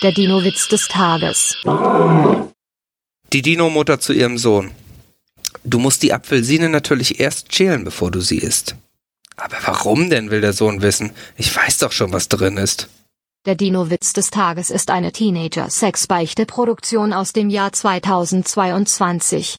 Der Dino-Witz des Tages. Die Dino-Mutter zu ihrem Sohn. Du musst die Apfelsine natürlich erst schälen, bevor du sie isst. Aber warum denn, will der Sohn wissen? Ich weiß doch schon, was drin ist. Der Dino-Witz des Tages ist eine Teenager-Sex-Beichte-Produktion aus dem Jahr 2022.